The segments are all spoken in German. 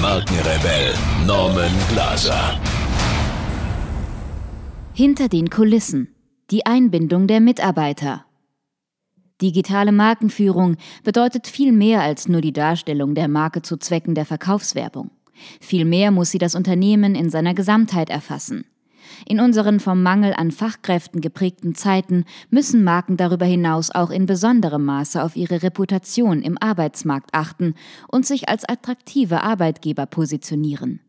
Markenrebell Norman Glaser. Hinter den Kulissen. Die Einbindung der Mitarbeiter. Digitale Markenführung bedeutet viel mehr als nur die Darstellung der Marke zu Zwecken der Verkaufswerbung. Vielmehr muss sie das Unternehmen in seiner Gesamtheit erfassen. In unseren vom Mangel an Fachkräften geprägten Zeiten müssen Marken darüber hinaus auch in besonderem Maße auf ihre Reputation im Arbeitsmarkt achten und sich als attraktive Arbeitgeber positionieren.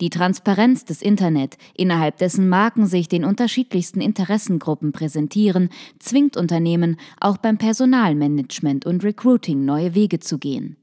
Die Transparenz des Internet, innerhalb dessen Marken sich den unterschiedlichsten Interessengruppen präsentieren, zwingt Unternehmen auch beim Personalmanagement und Recruiting neue Wege zu gehen.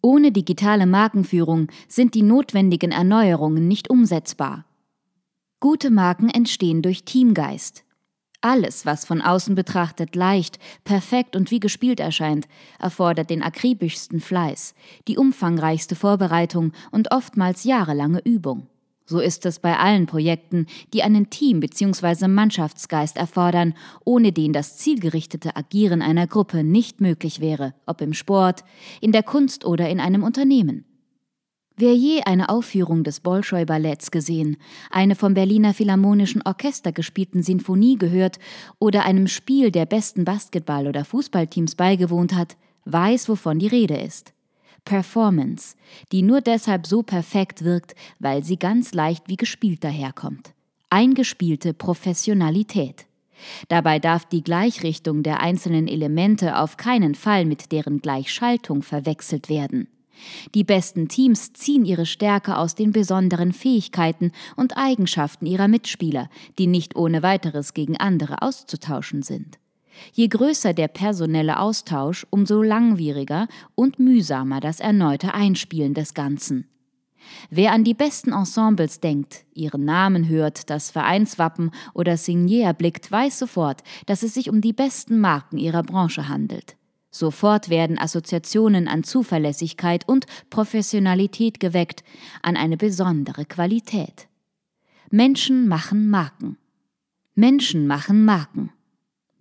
Ohne digitale Markenführung sind die notwendigen Erneuerungen nicht umsetzbar. Gute Marken entstehen durch Teamgeist. Alles, was von außen betrachtet leicht, perfekt und wie gespielt erscheint, erfordert den akribischsten Fleiß, die umfangreichste Vorbereitung und oftmals jahrelange Übung. So ist es bei allen Projekten, die einen Team- bzw. Mannschaftsgeist erfordern, ohne den das zielgerichtete Agieren einer Gruppe nicht möglich wäre, ob im Sport, in der Kunst oder in einem Unternehmen. Wer je eine Aufführung des Bolschoi-Balletts gesehen, eine vom Berliner Philharmonischen Orchester gespielten Sinfonie gehört oder einem Spiel der besten Basketball- oder Fußballteams beigewohnt hat, weiß, wovon die Rede ist. Performance, die nur deshalb so perfekt wirkt, weil sie ganz leicht wie gespielt daherkommt. Eingespielte Professionalität. Dabei darf die Gleichrichtung der einzelnen Elemente auf keinen Fall mit deren Gleichschaltung verwechselt werden. Die besten Teams ziehen ihre Stärke aus den besonderen Fähigkeiten und Eigenschaften ihrer Mitspieler, die nicht ohne weiteres gegen andere auszutauschen sind. Je größer der personelle Austausch, umso langwieriger und mühsamer das erneute Einspielen des Ganzen. Wer an die besten Ensembles denkt, ihren Namen hört, das Vereinswappen oder Signier blickt, weiß sofort, dass es sich um die besten Marken ihrer Branche handelt. Sofort werden Assoziationen an Zuverlässigkeit und Professionalität geweckt, an eine besondere Qualität. Menschen machen Marken. Menschen machen Marken.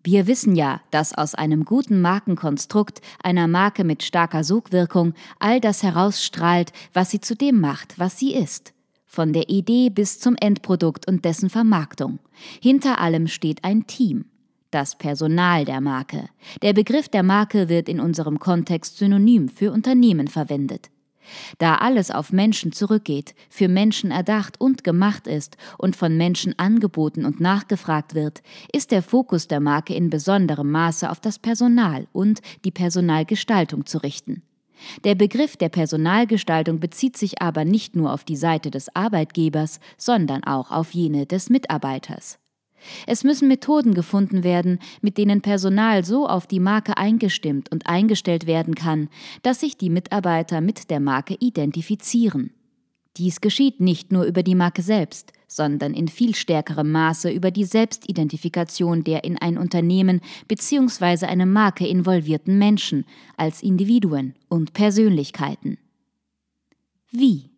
Wir wissen ja, dass aus einem guten Markenkonstrukt, einer Marke mit starker Sogwirkung, all das herausstrahlt, was sie zu dem macht, was sie ist. Von der Idee bis zum Endprodukt und dessen Vermarktung. Hinter allem steht ein Team das Personal der Marke. Der Begriff der Marke wird in unserem Kontext synonym für Unternehmen verwendet. Da alles auf Menschen zurückgeht, für Menschen erdacht und gemacht ist und von Menschen angeboten und nachgefragt wird, ist der Fokus der Marke in besonderem Maße auf das Personal und die Personalgestaltung zu richten. Der Begriff der Personalgestaltung bezieht sich aber nicht nur auf die Seite des Arbeitgebers, sondern auch auf jene des Mitarbeiters. Es müssen Methoden gefunden werden, mit denen Personal so auf die Marke eingestimmt und eingestellt werden kann, dass sich die Mitarbeiter mit der Marke identifizieren. Dies geschieht nicht nur über die Marke selbst, sondern in viel stärkerem Maße über die Selbstidentifikation der in ein Unternehmen bzw. eine Marke involvierten Menschen als Individuen und Persönlichkeiten. Wie?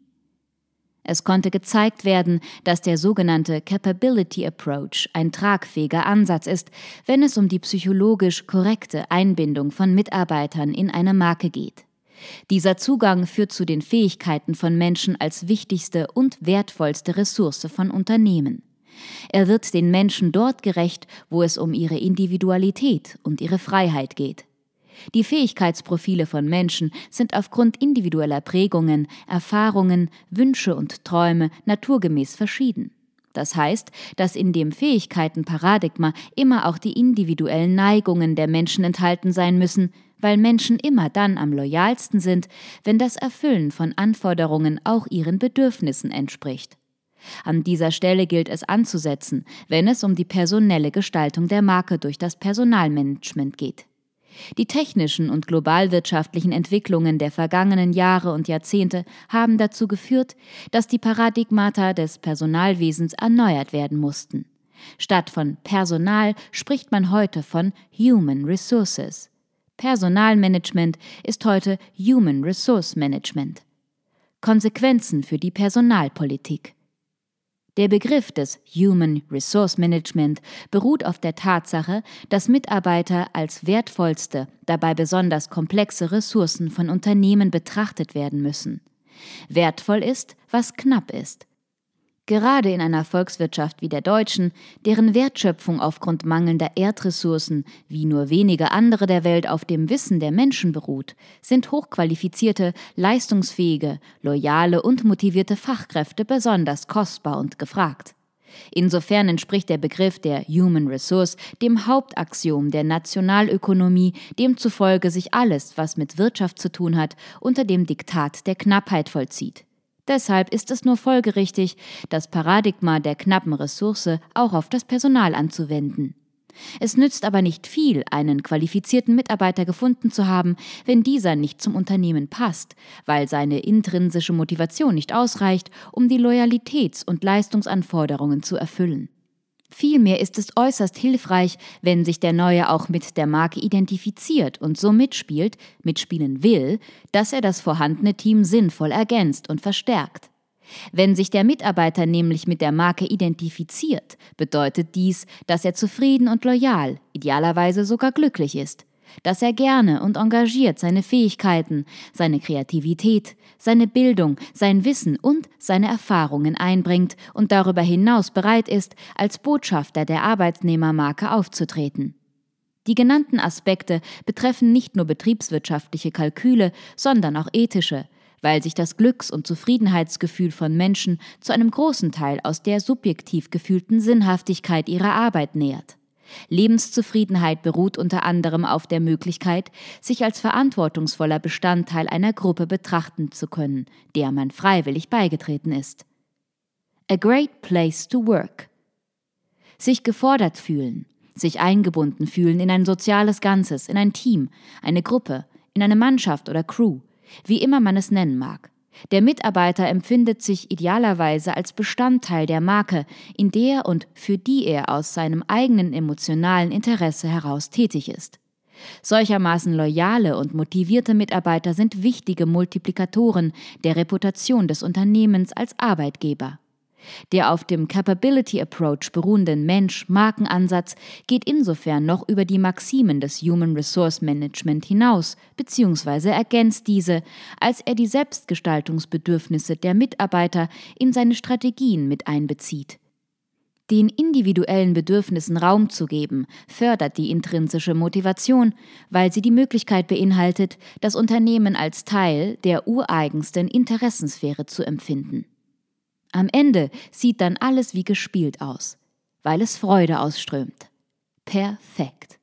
Es konnte gezeigt werden, dass der sogenannte Capability Approach ein tragfähiger Ansatz ist, wenn es um die psychologisch korrekte Einbindung von Mitarbeitern in eine Marke geht. Dieser Zugang führt zu den Fähigkeiten von Menschen als wichtigste und wertvollste Ressource von Unternehmen. Er wird den Menschen dort gerecht, wo es um ihre Individualität und ihre Freiheit geht. Die Fähigkeitsprofile von Menschen sind aufgrund individueller Prägungen, Erfahrungen, Wünsche und Träume naturgemäß verschieden. Das heißt, dass in dem Fähigkeitenparadigma immer auch die individuellen Neigungen der Menschen enthalten sein müssen, weil Menschen immer dann am loyalsten sind, wenn das Erfüllen von Anforderungen auch ihren Bedürfnissen entspricht. An dieser Stelle gilt es anzusetzen, wenn es um die personelle Gestaltung der Marke durch das Personalmanagement geht. Die technischen und globalwirtschaftlichen Entwicklungen der vergangenen Jahre und Jahrzehnte haben dazu geführt, dass die Paradigmata des Personalwesens erneuert werden mussten. Statt von Personal spricht man heute von Human Resources. Personalmanagement ist heute Human Resource Management. Konsequenzen für die Personalpolitik. Der Begriff des Human Resource Management beruht auf der Tatsache, dass Mitarbeiter als wertvollste, dabei besonders komplexe Ressourcen von Unternehmen betrachtet werden müssen. Wertvoll ist, was knapp ist. Gerade in einer Volkswirtschaft wie der deutschen, deren Wertschöpfung aufgrund mangelnder Erdressourcen wie nur wenige andere der Welt auf dem Wissen der Menschen beruht, sind hochqualifizierte, leistungsfähige, loyale und motivierte Fachkräfte besonders kostbar und gefragt. Insofern entspricht der Begriff der Human Resource dem Hauptaxiom der Nationalökonomie, demzufolge sich alles, was mit Wirtschaft zu tun hat, unter dem Diktat der Knappheit vollzieht. Deshalb ist es nur folgerichtig, das Paradigma der knappen Ressource auch auf das Personal anzuwenden. Es nützt aber nicht viel, einen qualifizierten Mitarbeiter gefunden zu haben, wenn dieser nicht zum Unternehmen passt, weil seine intrinsische Motivation nicht ausreicht, um die Loyalitäts- und Leistungsanforderungen zu erfüllen. Vielmehr ist es äußerst hilfreich, wenn sich der Neue auch mit der Marke identifiziert und so mitspielt, mitspielen will, dass er das vorhandene Team sinnvoll ergänzt und verstärkt. Wenn sich der Mitarbeiter nämlich mit der Marke identifiziert, bedeutet dies, dass er zufrieden und loyal, idealerweise sogar glücklich ist dass er gerne und engagiert seine Fähigkeiten, seine Kreativität, seine Bildung, sein Wissen und seine Erfahrungen einbringt und darüber hinaus bereit ist, als Botschafter der Arbeitnehmermarke aufzutreten. Die genannten Aspekte betreffen nicht nur betriebswirtschaftliche Kalküle, sondern auch ethische, weil sich das Glücks- und Zufriedenheitsgefühl von Menschen zu einem großen Teil aus der subjektiv gefühlten Sinnhaftigkeit ihrer Arbeit nähert. Lebenszufriedenheit beruht unter anderem auf der Möglichkeit, sich als verantwortungsvoller Bestandteil einer Gruppe betrachten zu können, der man freiwillig beigetreten ist. A great place to work. Sich gefordert fühlen, sich eingebunden fühlen in ein soziales Ganzes, in ein Team, eine Gruppe, in eine Mannschaft oder Crew, wie immer man es nennen mag. Der Mitarbeiter empfindet sich idealerweise als Bestandteil der Marke, in der und für die er aus seinem eigenen emotionalen Interesse heraus tätig ist. Solchermaßen loyale und motivierte Mitarbeiter sind wichtige Multiplikatoren der Reputation des Unternehmens als Arbeitgeber. Der auf dem Capability Approach beruhenden Mensch-Markenansatz geht insofern noch über die Maximen des Human Resource Management hinaus bzw. ergänzt diese, als er die Selbstgestaltungsbedürfnisse der Mitarbeiter in seine Strategien mit einbezieht. Den individuellen Bedürfnissen Raum zu geben, fördert die intrinsische Motivation, weil sie die Möglichkeit beinhaltet, das Unternehmen als Teil der ureigensten Interessensphäre zu empfinden. Am Ende sieht dann alles wie gespielt aus, weil es Freude ausströmt. Perfekt.